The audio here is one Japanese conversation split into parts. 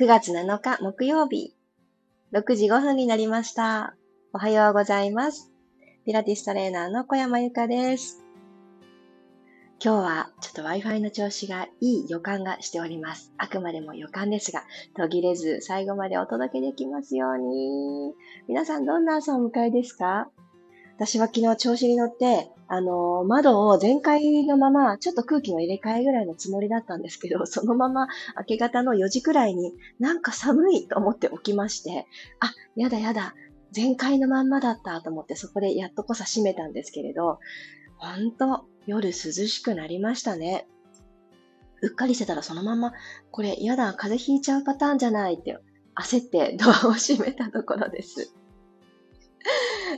9月7日木曜日、6時5分になりました。おはようございます。ピラティストレーナーの小山由かです。今日はちょっと Wi-Fi の調子がいい予感がしております。あくまでも予感ですが、途切れず最後までお届けできますように。皆さんどんな朝をお迎えですか？私は昨日調子に乗って、あの、窓を全開のまま、ちょっと空気の入れ替えぐらいのつもりだったんですけど、そのまま明け方の4時くらいになんか寒いと思って起きまして、あ、やだやだ、全開のまんまだったと思ってそこでやっとこさ閉めたんですけれど、ほんと夜涼しくなりましたね。うっかりしてたらそのまま、これやだ、風邪ひいちゃうパターンじゃないって焦ってドアを閉めたところです。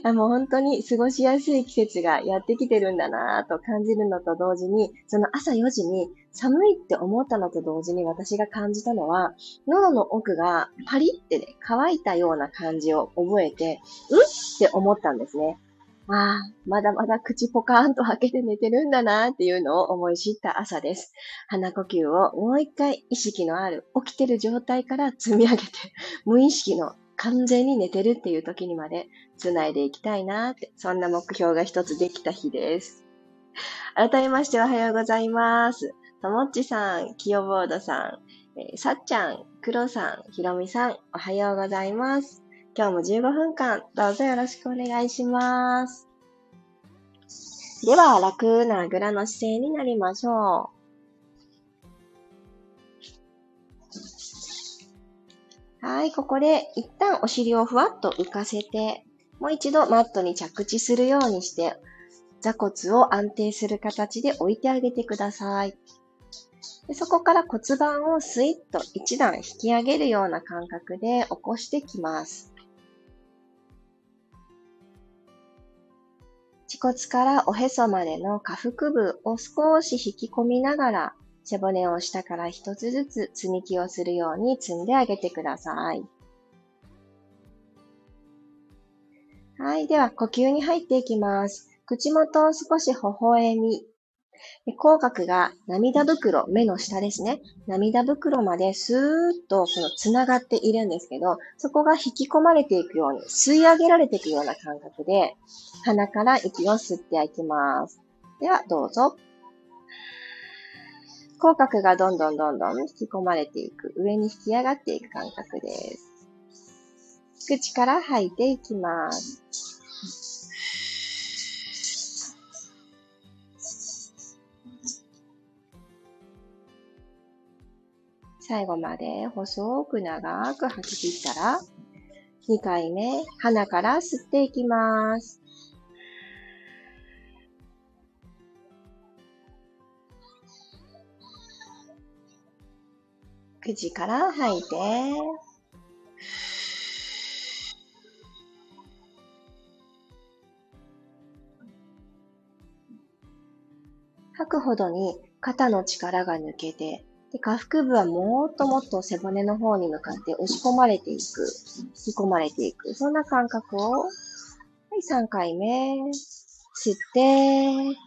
あもう本当に過ごしやすい季節がやってきてるんだなぁと感じるのと同時に、その朝4時に寒いって思ったのと同時に私が感じたのは、喉の奥がパリってね、乾いたような感じを覚えて、うんって思ったんですね。ああ、まだまだ口ポカーンと開けて寝てるんだなっていうのを思い知った朝です。鼻呼吸をもう一回意識のある起きてる状態から積み上げて、無意識の完全に寝てるっていう時にまで繋いでいきたいなって、そんな目標が一つできた日です。改めましておはようございます。ともっちさん、きよボードさん、えー、さっちゃん、くろさん、ひろみさん、おはようございます。今日も15分間、どうぞよろしくお願いします。では、楽なぐらの姿勢になりましょう。はい、ここで一旦お尻をふわっと浮かせて、もう一度マットに着地するようにして、座骨を安定する形で置いてあげてください。でそこから骨盤をスイッと一段引き上げるような感覚で起こしてきます。恥骨からおへそまでの下腹部を少し引き込みながら背骨を下から一つずつ積み木をするように積んであげてください。はい。では、呼吸に入っていきます。口元を少し微笑み。口角が涙袋、目の下ですね。涙袋までスーッとその繋がっているんですけど、そこが引き込まれていくように、吸い上げられていくような感覚で、鼻から息を吸っていきます。では、どうぞ。口角がどんどんどんどん引き込まれていく、上に引き上がっていく感覚です。口から吐いていきます。最後まで細く長く吐き切ったら、2回目、鼻から吸っていきます。口から吐いて、吐くほどに肩の力が抜けて、で下腹部はもっともっと背骨の方に向かって押し込まれていく、引き込まれていく、そんな感覚を、はい、3回目、吸って、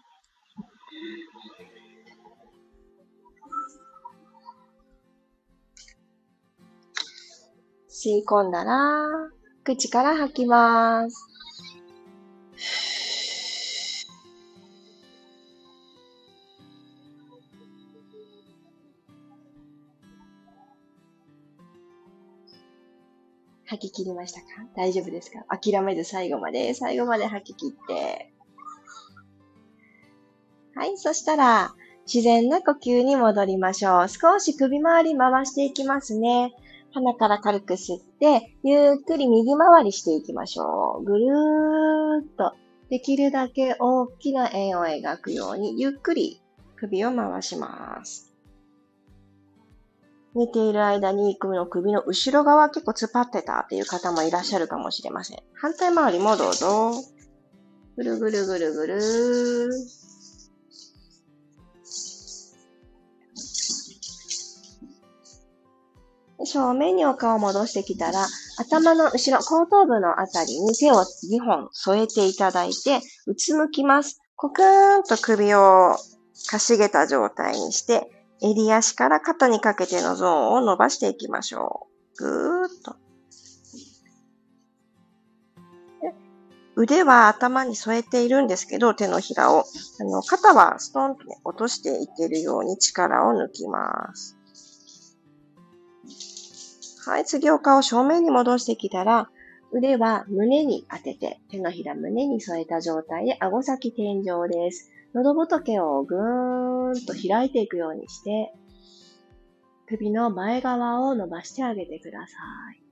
吸い込んだら、口から吐きます。吐き切りましたか？大丈夫ですか？諦めず最後まで、最後まで吐き切って。はい、そしたら、自然な呼吸に戻りましょう。少し首周り回していきますね。鼻から軽く吸って、ゆっくり右回りしていきましょう。ぐるーっと、できるだけ大きな円を描くように、ゆっくり首を回します。寝ている間に首の首の後ろ側結構突っ張ってたっていう方もいらっしゃるかもしれません。反対回りもどうぞ。ぐるぐるぐるぐるー。正面にお顔を戻してきたら、頭の後ろ、後頭部のあたりに手を2本添えていただいて、うつむきます。コクーンと首をかしげた状態にして、襟足から肩にかけてのゾーンを伸ばしていきましょう。ぐーっと。腕は頭に添えているんですけど、手のひらを。あの、肩はストンと、ね、落としていけるように力を抜きます。はい、次お顔正面に戻してきたら、腕は胸に当てて、手のひら胸に添えた状態で顎先天井です。喉仏をぐーんと開いていくようにして、首の前側を伸ばしてあげてください。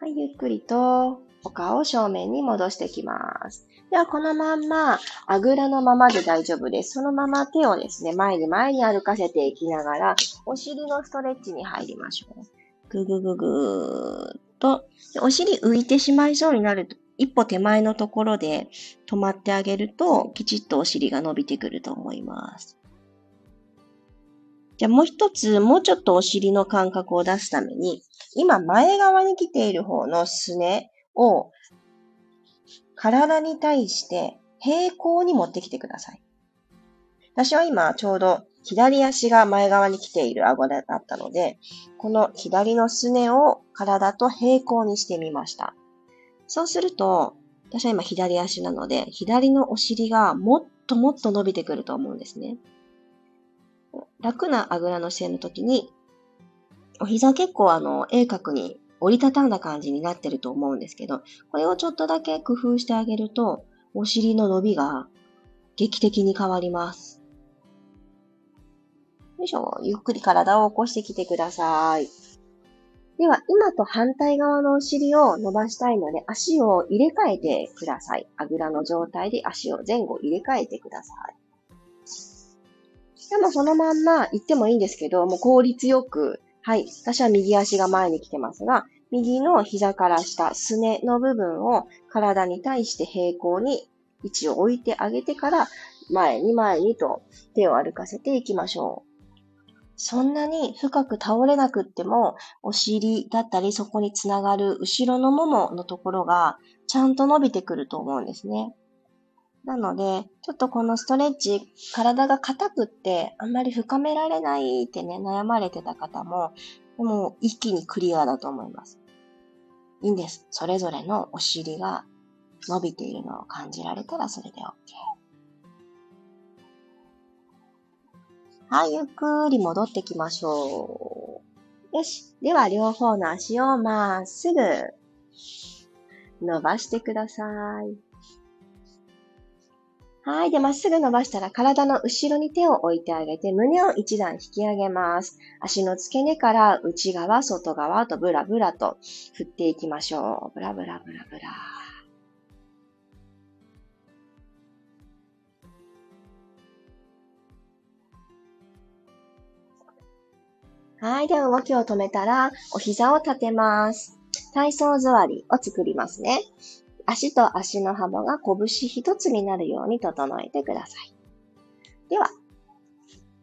はい、ゆっくりとお顔を正面に戻していきます。では、このまんま、あぐらのままで大丈夫です。そのまま手をですね、前に前に歩かせていきながら、お尻のストレッチに入りましょう。ぐぐぐぐーっと、お尻浮いてしまいそうになると、一歩手前のところで止まってあげると、きちっとお尻が伸びてくると思います。じゃあもう一つ、もうちょっとお尻の感覚を出すために、今前側に来ている方のすねを体に対して平行に持ってきてください。私は今ちょうど左足が前側に来ている顎だったので、この左のすねを体と平行にしてみました。そうすると、私は今左足なので、左のお尻がもっともっと伸びてくると思うんですね。楽なあぐらの姿勢の時に、お膝結構あの、鋭角に折りたたんだ感じになってると思うんですけど、これをちょっとだけ工夫してあげると、お尻の伸びが劇的に変わります。よいしょ。ゆっくり体を起こしてきてください。では、今と反対側のお尻を伸ばしたいので、足を入れ替えてください。あぐらの状態で足を前後入れ替えてください。でもそのまんま行ってもいいんですけど、もう効率よくはい。私は右足が前に来てますが、右の膝から下、すねの部分を体に対して平行に位置を置いてあげてから、前に前にと手を歩かせていきましょう。そんなに深く倒れなくっても、お尻だったりそこにつながる後ろのもものところがちゃんと伸びてくると思うんですね。なので、ちょっとこのストレッチ、体が硬くってあんまり深められないってね、悩まれてた方も、もう一気にクリアだと思います。いいんです。それぞれのお尻が伸びているのを感じられたらそれで OK。はい、ゆっくり戻ってきましょう。よし。では、両方の足をまっすぐ伸ばしてください。はい。で、まっすぐ伸ばしたら体の後ろに手を置いてあげて、胸を一段引き上げます。足の付け根から内側、外側とブラブラと振っていきましょう。ブラブラブラブラ。はい。では動きを止めたら、お膝を立てます。体操座りを作りますね。足と足の幅が拳一つになるように整えてください。では、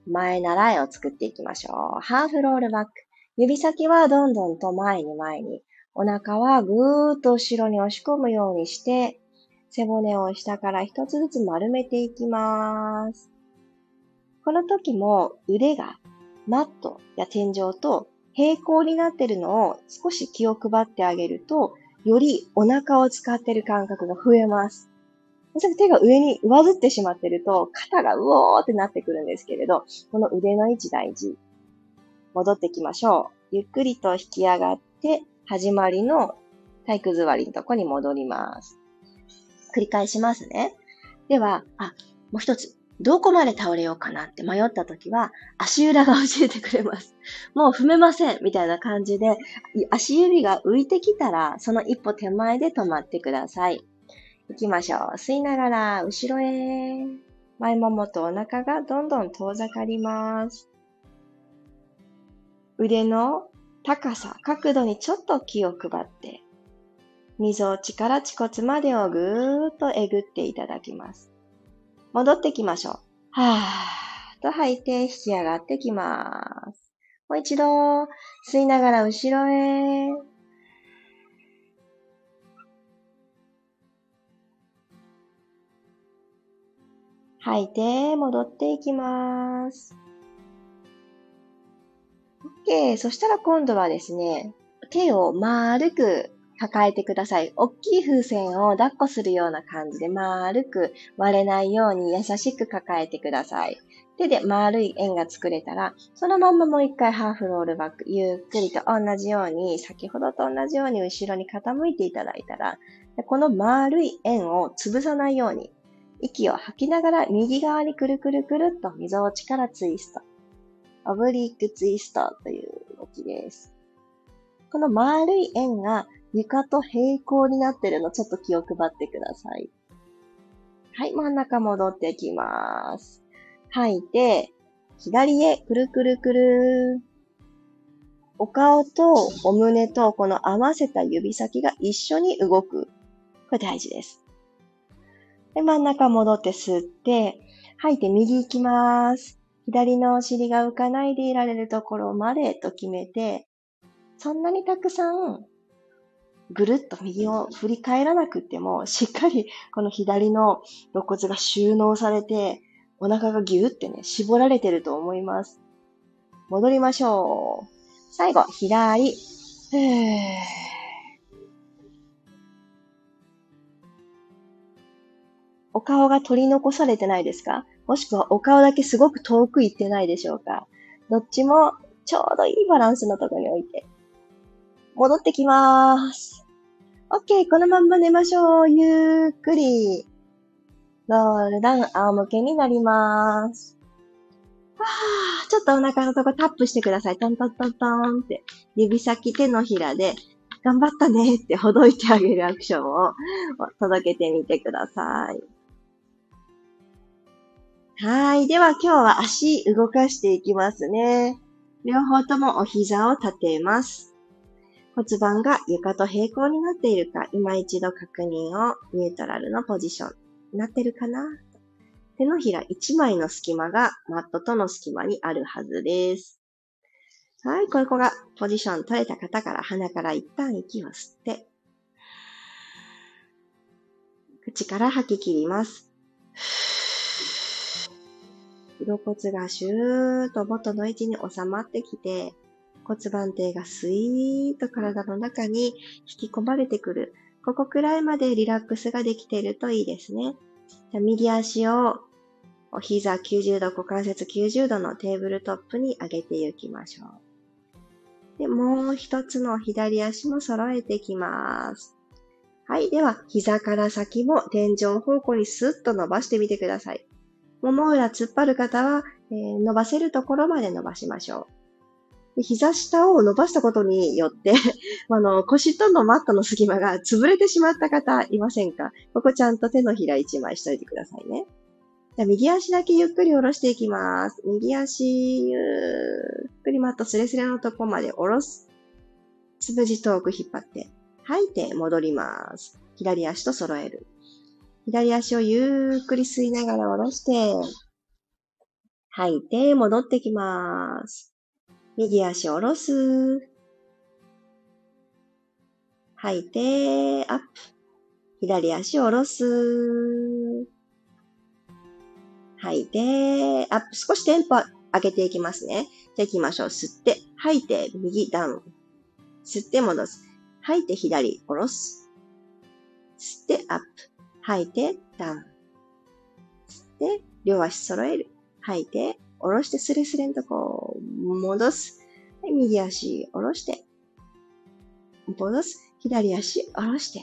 前習いを作っていきましょう。ハーフロールバック。指先はどんどんと前に前に。お腹はぐーっと後ろに押し込むようにして、背骨を下から一つずつ丸めていきます。この時も腕がマットや天井と平行になっているのを少し気を配ってあげるとよりお腹を使ってる感覚が増えます。手が上に上ずってしまってると、肩がうおーってなってくるんですけれど、この腕の位置大事。戻ってきましょう。ゆっくりと引き上がって、始まりの体育座りのとこに戻ります。繰り返しますね。では、あ、もう一つ。どこまで倒れようかなって迷った時は、足裏が教えてくれます。もう踏めませんみたいな感じで、足指が浮いてきたら、その一歩手前で止まってください。行きましょう。吸いながら、後ろへ。前ももとお腹がどんどん遠ざかります。腕の高さ、角度にちょっと気を配って、溝落ちから恥骨までをぐーっとえぐっていただきます。戻ってきましょう。はーと吐いて引き上がってきます。もう一度、吸いながら後ろへ。吐いて、戻っていきます。OK。そしたら今度はですね、手を丸く抱えてください。大きい風船を抱っこするような感じで丸く割れないように優しく抱えてください。手で丸い円が作れたら、そのまんまもう一回ハーフロールバック、ゆっくりと同じように、先ほどと同じように後ろに傾いていただいたら、この丸い円を潰さないように、息を吐きながら右側にくるくるくるっと溝落ちからツイスト。オブリックツイストという動きです。この丸い円が床と平行になってるのちょっと気を配ってください。はい、真ん中戻ってきます。吐いて、左へくるくるくる。お顔とお胸とこの合わせた指先が一緒に動く。これ大事です。で、真ん中戻って吸って、吐いて右行きます。左のお尻が浮かないでいられるところまでと決めて、そんなにたくさんぐるっと右を振り返らなくても、しっかりこの左の肋骨が収納されて、お腹がギューってね、絞られてると思います。戻りましょう。最後、左。お顔が取り残されてないですか？もしくはお顔だけすごく遠く行ってないでしょうか？どっちもちょうどいいバランスのところに置いて。戻ってきまーす。OK、このまんま寝ましょう。ゆっくり。ロールダウン、仰向けになりまーす。はぁ、ちょっとお腹のとこタップしてください。トントントントンって。指先手のひらで、頑張ったねってほどいてあげるアクションを届けてみてください。はい。では今日は足動かしていきますね。両方ともお膝を立てます。骨盤が床と平行になっているか、今一度確認をニュートラルのポジションになってるかな手のひら1枚の隙間がマットとの隙間にあるはずです。はい、ここがポジション取れた方から鼻から一旦息を吸って、口から吐き切ります。肋骨がシューッと元の位置に収まってきて、骨盤底がスイーッと体の中に引き込まれてくる。ここくらいまでリラックスができているといいですね。じゃ右足をお膝90度、股関節90度のテーブルトップに上げていきましょう。で、もう一つの左足も揃えていきます。はい。では、膝から先も天井方向にスッと伸ばしてみてください。もも裏突っ張る方は、えー、伸ばせるところまで伸ばしましょう。膝下を伸ばしたことによって あの、腰とのマットの隙間が潰れてしまった方いませんか？ここちゃんと手のひら一枚しといてくださいね。じゃ、右足だけゆっくり下ろしていきます。右足、ゆっくりマットスレスレのとこまで下ろす。つぶじ遠く引っ張って、吐いて戻ります。左足と揃える。左足をゆっくり吸いながら下ろして、吐いて戻ってきます。右足を下ろす。吐いて、アップ。左足を下ろす。吐いて、アップ。少しテンポ上げていきますね。じゃあ行きましょう。吸って、吐いて、右ダウン。吸って戻す。吐いて、左下ろす。吸って、アップ。吐いて、ダウン。吸って、両足揃える。吐いて、下ろしてスレスレんとこ戻す。はい、右足下ろして。戻す。左足下ろして。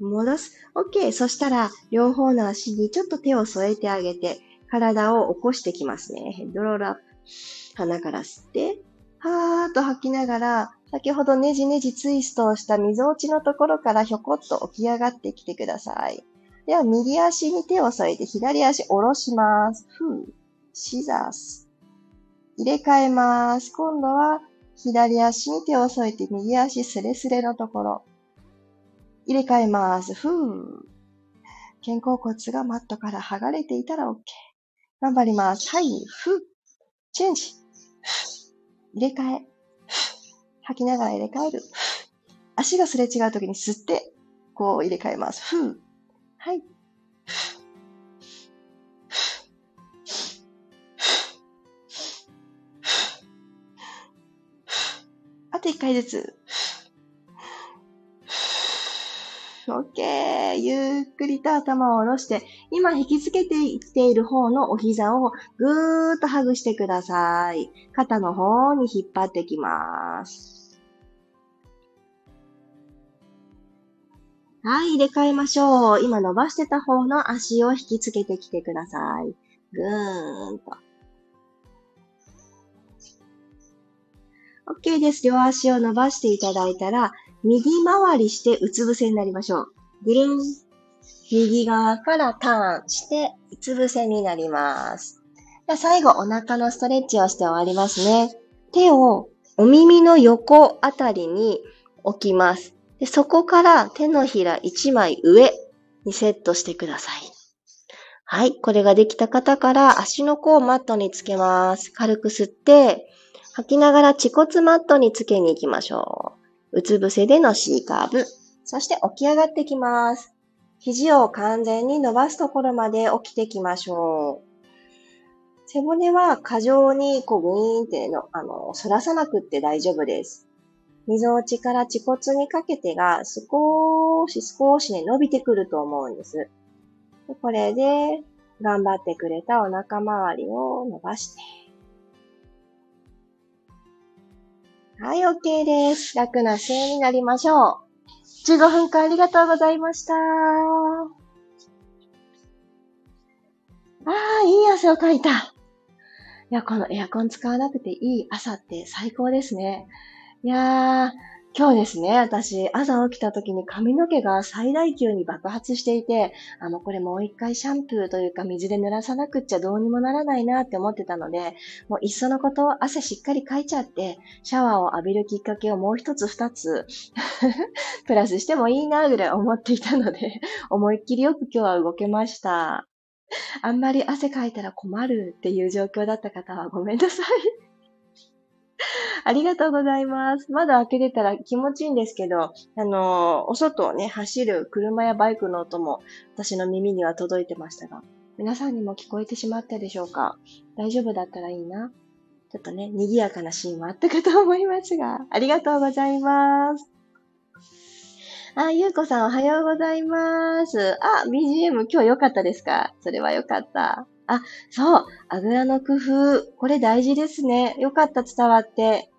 戻す。OK。そしたら、両方の足にちょっと手を添えてあげて、体を起こしてきますね。ヘッドロールアップ。鼻から吸って、はーっと吐きながら、先ほどねじねじツイストをした溝落ちのところからひょこっと起き上がってきてください。では、右足に手を添えて、左足下ろします。ふー。シザース。入れ替えます。今度は左足に手を添えて右足スレスレのところ。入れ替えます。ふー。肩甲骨がマットから剥がれていたら OK。頑張ります。はい。ふー。チェンジ。入れ替え。吐きながら入れ替える。足がすれ違うときに吸って、こう入れ替えます。ふー。はい。一回ずつ。OK。ゆっくりと頭を下ろして、今引きつけていっている方のお膝をぐーっとハグしてください。肩の方に引っ張ってきます。はい、入れ替えましょう。今伸ばしてた方の足を引きつけてきてください。ぐーんと。OK です。両足を伸ばしていただいたら、右回りしてうつ伏せになりましょう。ぐるん。右側からターンして、うつ伏せになります。じゃ最後、お腹のストレッチをして終わりますね。手をお耳の横あたりに置きます。でそこから手のひら1枚上にセットしてください。はい。これができた方から足の甲をマットにつけます。軽く吸って、吐きながら恥骨マットにつけに行きましょう。うつ伏せでの C カーブ。そして起き上がってきます。肘を完全に伸ばすところまで起きてきましょう。背骨は過剰にこうグイーンっての、あの、反らさなくって大丈夫です。溝落ちから恥骨にかけてが少し少しね、伸びてくると思うんです。これで頑張ってくれたお腹周りを伸ばして。はい、OK です。楽な姿勢になりましょう。15分間ありがとうございました。ああ、いい汗をかいた。いや、このエアコン使わなくていい朝って最高ですね。いやー、今日ですね、私、朝起きた時に髪の毛が最大級に爆発していて、あの、これもう一回シャンプーというか水で濡らさなくっちゃどうにもならないなって思ってたので、もういっそのことを汗しっかりかいちゃって、シャワーを浴びるきっかけをもう一つ二つ プラスしてもいいなぐらい思っていたので、思いっきりよく今日は動けました。あんまり汗かいたら困るっていう状況だった方はごめんなさい。ありがとうございます。窓開けてたら気持ちいいんですけど、あの、お外をね、走る車やバイクの音も私の耳には届いてましたが、皆さんにも聞こえてしまったでしょうか？大丈夫だったらいいな？ちょっとね、賑やかなシーンもあったかと思いますが、ありがとうございます。あ、ゆうこさんおはようございます。あ、BGM 今日良かったですか？それは良かった。あ、そう。あぐらの工夫。これ大事ですね。よかった、伝わって。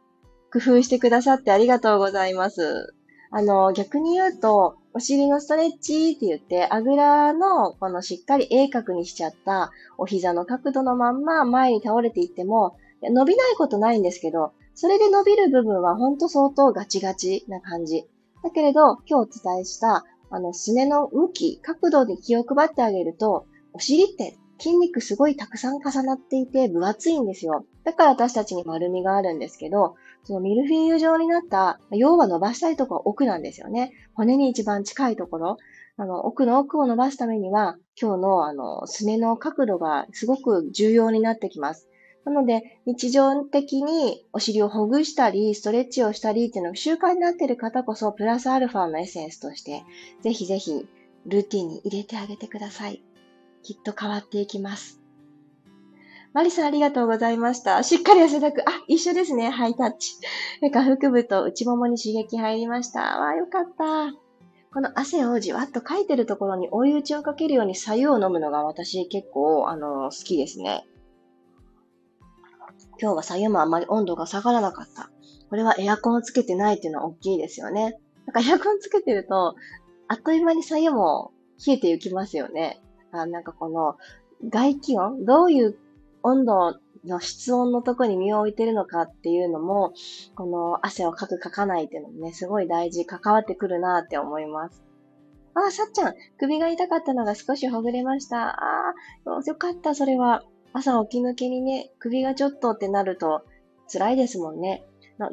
工夫してくださってありがとうございます。あの、逆に言うと、お尻のストレッチって言って、あぐらの、このしっかり鋭角にしちゃったお膝の角度のまんま前に倒れていっても、伸びないことないんですけど、それで伸びる部分はほんと相当ガチガチな感じ。だけれど、今日お伝えした、あの、すねの向き、角度に気を配ってあげると、お尻って筋肉すごいたくさん重なっていて分厚いんですよ。だから私たちに丸みがあるんですけど、そのミルフィーユ状になった、要は伸ばしたいところは奥なんですよね。骨に一番近いところ。あの、奥の奥を伸ばすためには、今日のあの、すねの角度がすごく重要になってきます。なので、日常的にお尻をほぐしたり、ストレッチをしたりっていうのが習慣になっている方こそ、プラスアルファのエッセンスとして、ぜひぜひ、ルーティンに入れてあげてください。きっと変わっていきます。マリさんありがとうございました。しっかり汗だく。あ、一緒ですね。ハイタッチ。下腹部と内ももに刺激入りました。わあ、よかった。この汗をじわっとかいてるところに追い打ちをかけるように左右を飲むのが私結構、あの、好きですね。今日は左右もあまり温度が下がらなかった。これはエアコンをつけてないっていうのは大きいですよね。なんかエアコンつけてると、あっという間に左右も冷えていきますよね。あなんかこの外気温、どういう温度の室温のとこに身を置いてるのかっていうのも、この汗をかくかかないっていうのもね、すごい大事、関わってくるなって思います。あさっちゃん、首が痛かったのが少しほぐれました。ああ、よかった、それは。朝起き抜けにね、首がちょっとってなると辛いですもんね。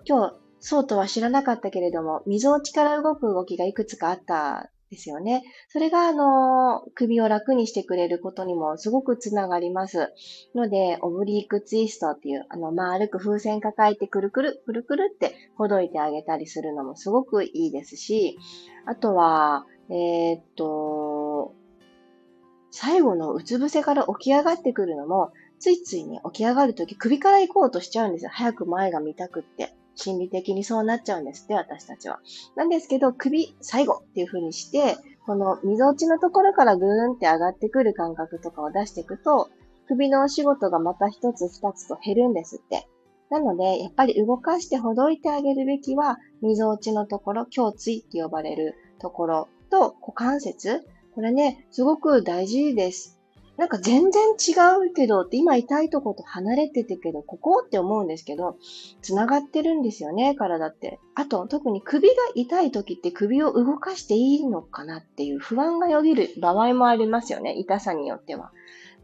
今日、そうとは知らなかったけれども、溝落ちから動く動きがいくつかあったですよね。それが、あの、首を楽にしてくれることにもすごくつながります。ので、オブリークツイストっていう、あの、丸く風船抱えてくるくる、くるくるってほどいてあげたりするのもすごくいいですし、あとは、えー、っと、最後のうつ伏せから起き上がってくるのも、ついついね、起き上がるとき首から行こうとしちゃうんですよ。早く前が見たくって。心理的にそうなっちゃうんですって、私たちは。なんですけど、首、最後っていう風にして、この溝落ちのところからぐーんって上がってくる感覚とかを出していくと、首のお仕事がまた一つ二つと減るんですって。なので、やっぱり動かしてほどいてあげるべきは、溝落ちのところ、胸椎って呼ばれるところと股関節。これね、すごく大事です。なんか全然違うけどって、今痛いとこと離れててけど、ここって思うんですけど、繋がってるんですよね、体って。あと、特に首が痛い時って首を動かしていいのかなっていう不安がよぎる場合もありますよね、痛さによっては。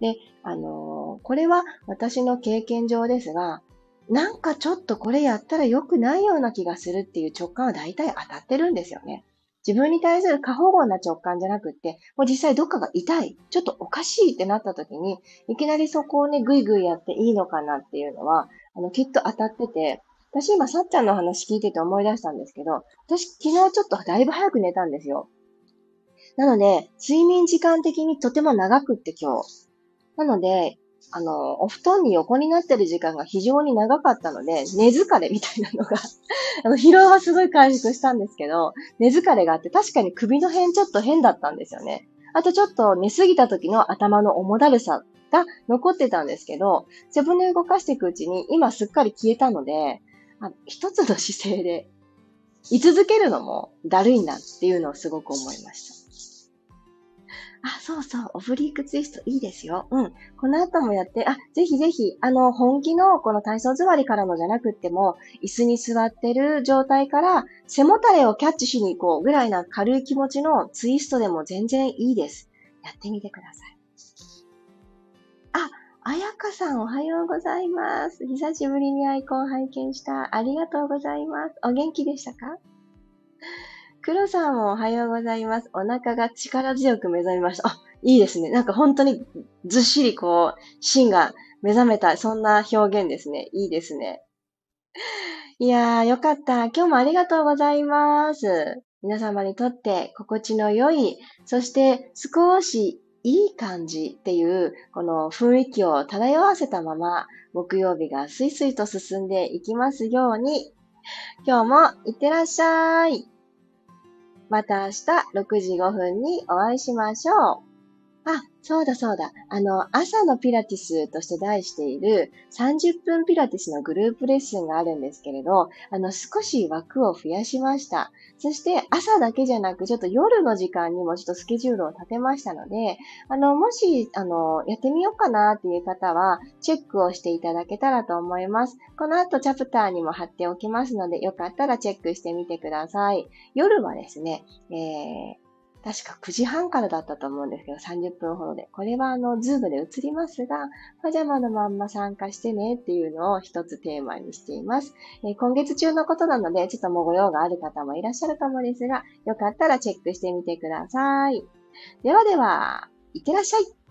で、あのー、これは私の経験上ですが、なんかちょっとこれやったら良くないような気がするっていう直感は大体当たってるんですよね。自分に対する過保護な直感じゃなくって、もう実際どっかが痛い、ちょっとおかしいってなった時に、いきなりそこをね、ぐいぐいやっていいのかなっていうのは、あの、きっと当たってて、私今、さっちゃんの話聞いてて思い出したんですけど、私昨日ちょっとだいぶ早く寝たんですよ。なので、睡眠時間的にとても長くって今日。なので、あの、お布団に横になってる時間が非常に長かったので、寝疲れみたいなのが あの、疲労はすごい回復したんですけど、寝疲れがあって確かに首の辺ちょっと変だったんですよね。あとちょっと寝すぎた時の頭の重だるさが残ってたんですけど、背骨を動かしていくうちに今すっかり消えたので、あ一つの姿勢で居続けるのもだるいんだっていうのをすごく思いました。あ、そうそう、オブリークツイストいいですよ。うん。この後もやって、あ、ぜひぜひ、あの、本気のこの体操座りからのじゃなくっても、椅子に座ってる状態から、背もたれをキャッチしに行こうぐらいな軽い気持ちのツイストでも全然いいです。やってみてください。あ、あやかさんおはようございます。久しぶりにアイコン拝見した。ありがとうございます。お元気でしたか？黒さんもおはようございます。お腹が力強く目覚めました。あ、いいですね。なんか本当にずっしりこう、芯が目覚めた、そんな表現ですね。いいですね。いやー、よかった。今日もありがとうございます。皆様にとって心地の良い、そして少しいい感じっていう、この雰囲気を漂わせたまま、木曜日がスイスイと進んでいきますように、今日もいってらっしゃい。また明日6時5分にお会いしましょう。あ、そうだそうだ。あの、朝のピラティスとして題している30分ピラティスのグループレッスンがあるんですけれど、あの、少し枠を増やしました。そして朝だけじゃなく、ちょっと夜の時間にもちょっとスケジュールを立てましたので、あの、もし、あの、やってみようかなっていう方は、チェックをしていただけたらと思います。この後チャプターにも貼っておきますので、よかったらチェックしてみてください。夜はですね、えー確か9時半からだったと思うんですけど、30分ほどで。これはあの、ズームで映りますが、パジャマのまんま参加してねっていうのを一つテーマにしています。えー、今月中のことなので、ちょっともご用がある方もいらっしゃるかもですが、よかったらチェックしてみてください。ではでは、いってらっしゃい